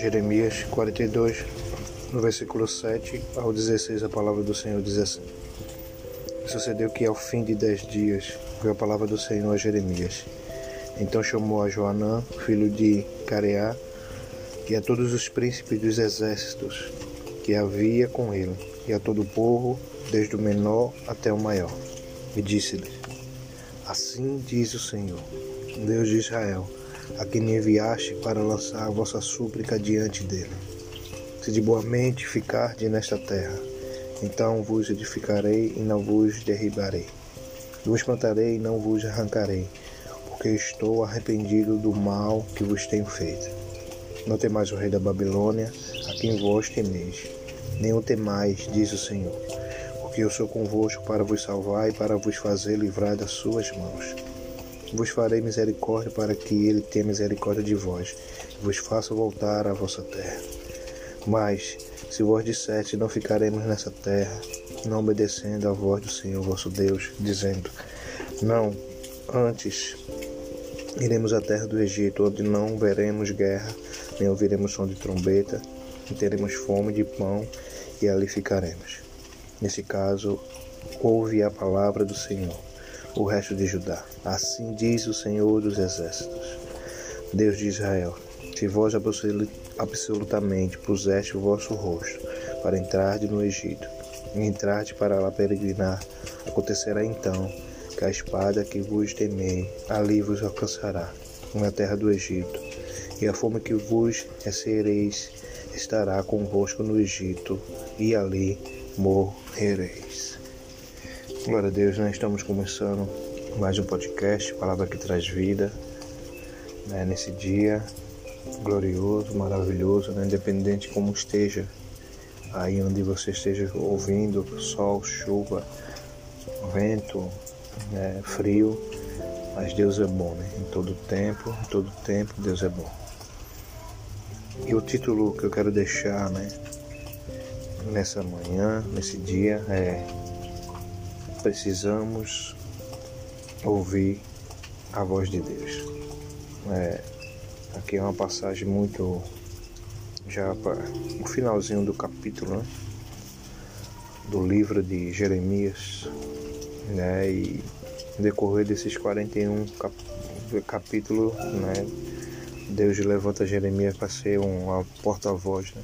Jeremias 42, no versículo 7 ao 16, a palavra do Senhor diz assim: Sucedeu que ao fim de dez dias veio a palavra do Senhor a Jeremias. Então chamou a Joanã, filho de Careá, e a todos os príncipes dos exércitos que havia com ele, e a todo o povo, desde o menor até o maior, e disse-lhes: Assim diz o Senhor, Deus de Israel a quem me enviaste para lançar a vossa súplica diante dele. Se de boa mente ficarde nesta terra, então vos edificarei e não vos derribarei. Vos plantarei e não vos arrancarei, porque estou arrependido do mal que vos tenho feito. Não temais o rei da Babilônia, a quem vós temeis, nem o temais, diz o Senhor, porque eu sou convosco para vos salvar e para vos fazer livrar das suas mãos vos farei misericórdia para que ele tenha misericórdia de vós, e vos faça voltar à vossa terra. Mas, se vós disseste, não ficaremos nessa terra, não obedecendo à voz do Senhor vosso Deus, dizendo, não, antes iremos à terra do Egito, onde não veremos guerra, nem ouviremos som de trombeta, e teremos fome de pão, e ali ficaremos. Nesse caso, ouve a palavra do Senhor o resto de Judá. Assim diz o Senhor dos Exércitos, Deus de Israel: Se vós absolutamente puseste o vosso rosto para entrar no Egito, e entrarde para lá peregrinar, acontecerá então que a espada que vos temei ali vos alcançará, na terra do Egito, e a fome que vos recebereis estará convosco no Egito, e ali morrereis. Glória a Deus, nós estamos começando mais um podcast, Palavra que traz vida, né, nesse dia glorioso, maravilhoso, né, independente como esteja, aí onde você esteja ouvindo, sol, chuva, vento, né, frio, mas Deus é bom, né? Em todo tempo, em todo tempo Deus é bom. E o título que eu quero deixar, né, nessa manhã, nesse dia é precisamos ouvir a voz de Deus. É, aqui é uma passagem muito já para o finalzinho do capítulo, né? do livro de Jeremias, né? E decorrer desses 41 cap capítulos, né? Deus levanta Jeremias para ser um porta-voz, né?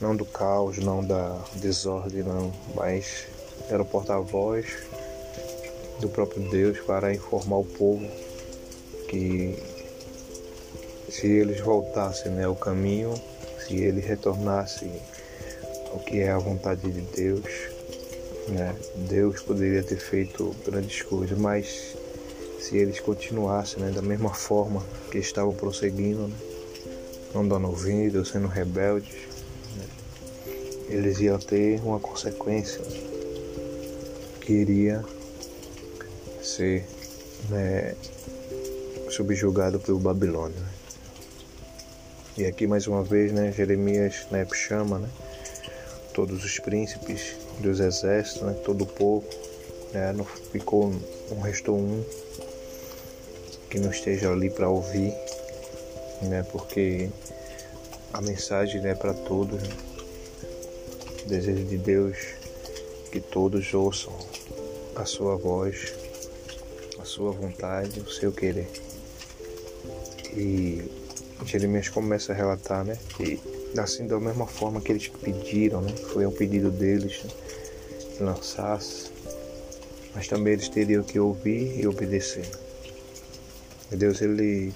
Não do caos, não da desordem, não, mas era o porta-voz do próprio Deus para informar o povo que se eles voltassem né, ao caminho, se eles retornassem ao que é a vontade de Deus, né, Deus poderia ter feito grandes coisas, mas se eles continuassem né, da mesma forma que estavam prosseguindo, né, não dando ouvido, sendo rebeldes, eles iam ter uma consequência que iria ser né, subjugado pelo Babilônia. E aqui mais uma vez, né, Jeremias né, chama né, todos os príncipes dos exércitos, né, todo o povo, né, não ficou, não restou um que não esteja ali para ouvir, né, porque a mensagem é né, para todos. Né, o desejo de Deus que todos ouçam a sua voz, a sua vontade, o seu querer. E Jeremias começa a relatar, né? E assim da mesma forma que eles pediram, né? Foi um pedido deles né? que lançasse, mas também eles teriam que ouvir e obedecer. E Deus ele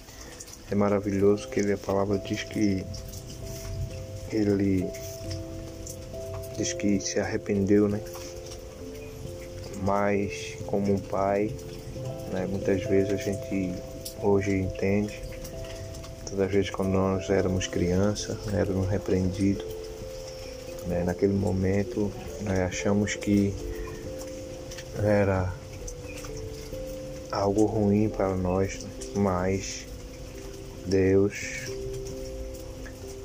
é maravilhoso que ele, a palavra diz que ele diz que se arrependeu, né? mas como um pai, né, muitas vezes a gente hoje entende, todas as vezes quando nós éramos crianças, né, éramos repreendidos, né, naquele momento né, achamos que era algo ruim para nós, né, mas Deus,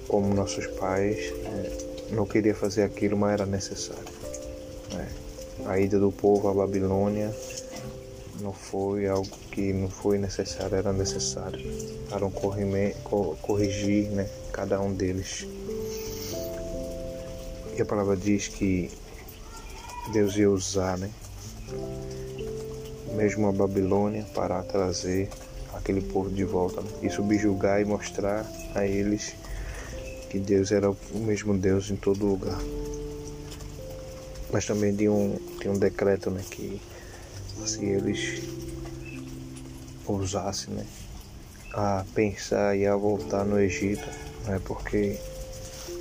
como nossos pais, né, não queria fazer aquilo, mas era necessário. Né? A ida do povo à Babilônia não foi algo que não foi necessário, era necessário para um corrigir né, cada um deles. E a palavra diz que Deus ia usar né, mesmo a Babilônia para trazer aquele povo de volta né, e subjugar e mostrar a eles que Deus era o mesmo Deus em todo lugar. Mas também de um, um decreto né, que se eles ousassem né, a pensar e a voltar no Egito, né, porque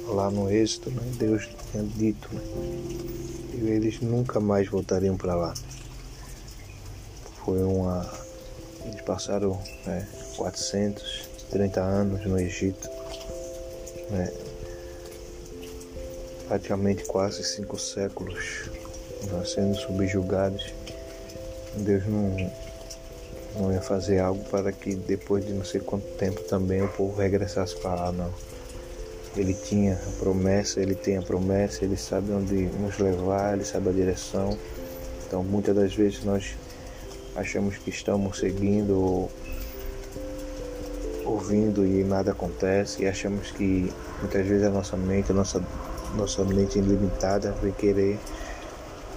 lá no Êxito né, Deus tinha dito né, que eles nunca mais voltariam para lá. Foi uma. Eles passaram né, 430 anos no Egito né? praticamente quase cinco séculos nós sendo subjugados. Deus não, não ia fazer algo para que depois de não sei quanto tempo também o povo regressasse para lá, não. Ele tinha a promessa, ele tem a promessa, ele sabe onde nos levar, ele sabe a direção. Então muitas das vezes nós achamos que estamos seguindo ou ouvindo e nada acontece e achamos que muitas vezes a nossa mente, a nossa, nossa mente ilimitada vai querer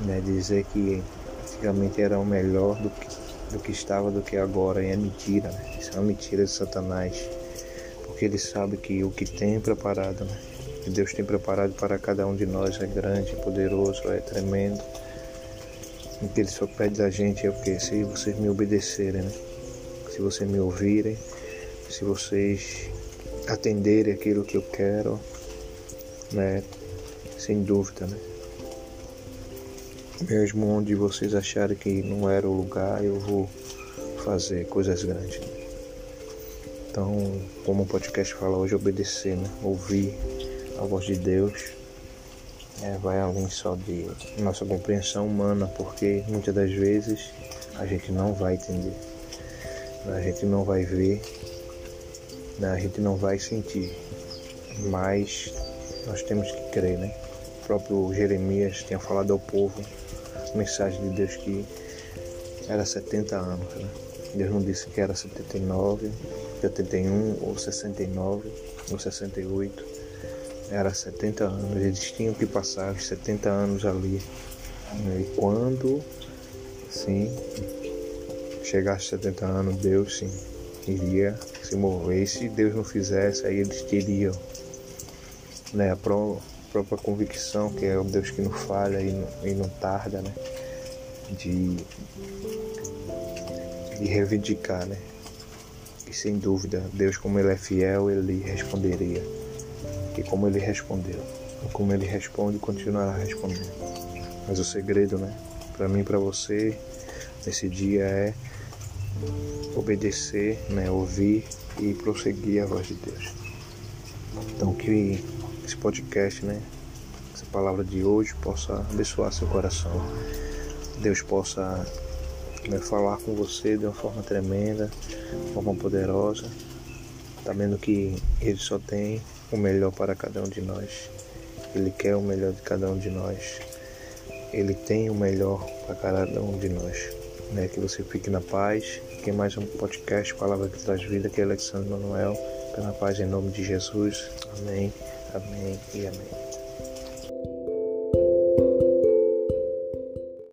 né, dizer que antigamente era o melhor do que, do que estava do que agora e é mentira, né? isso é uma mentira de Satanás porque ele sabe que o que tem preparado, né? que Deus tem preparado para cada um de nós é grande, poderoso, é tremendo. O que ele só pede da gente é o que? Se vocês me obedecerem, né? se vocês me ouvirem, se vocês atenderem aquilo que eu quero, né? Sem dúvida, né? Mesmo onde vocês acharem que não era o lugar, eu vou fazer coisas grandes. Então, como o podcast fala hoje, obedecer, né? Ouvir a voz de Deus é, vai além só de nossa compreensão humana, porque muitas das vezes a gente não vai entender, a gente não vai ver né? a gente não vai sentir, mas nós temos que crer, né? O próprio Jeremias tinha falado ao povo, a mensagem de Deus que era 70 anos, né? Deus não disse que era 79, 81 ou 69 ou 68, era 70 anos, eles tinham que passar os 70 anos ali. Né? E quando, sim, chegasse 70 anos, Deus sim iria se mover. E se Deus não fizesse, aí eles teriam né, a pró própria convicção, que é o Deus que não falha e não, e não tarda, né? De, de reivindicar, né? E sem dúvida, Deus, como Ele é fiel, Ele responderia. E como Ele respondeu, como Ele responde, continuará respondendo. Mas o segredo, né? Para mim e para você, nesse dia é obedecer, né, ouvir e prosseguir a voz de Deus. Então que esse podcast, né, essa palavra de hoje possa abençoar seu coração. Deus possa né, falar com você de uma forma tremenda, de forma poderosa, sabendo que Ele só tem o melhor para cada um de nós. Ele quer o melhor de cada um de nós. Ele tem o melhor para cada um de nós. Né? Que você fique na paz aqui mais um podcast Palavra que traz vida, que é Alexandre Manuel. Pela paz em nome de Jesus. Amém, amém e amém.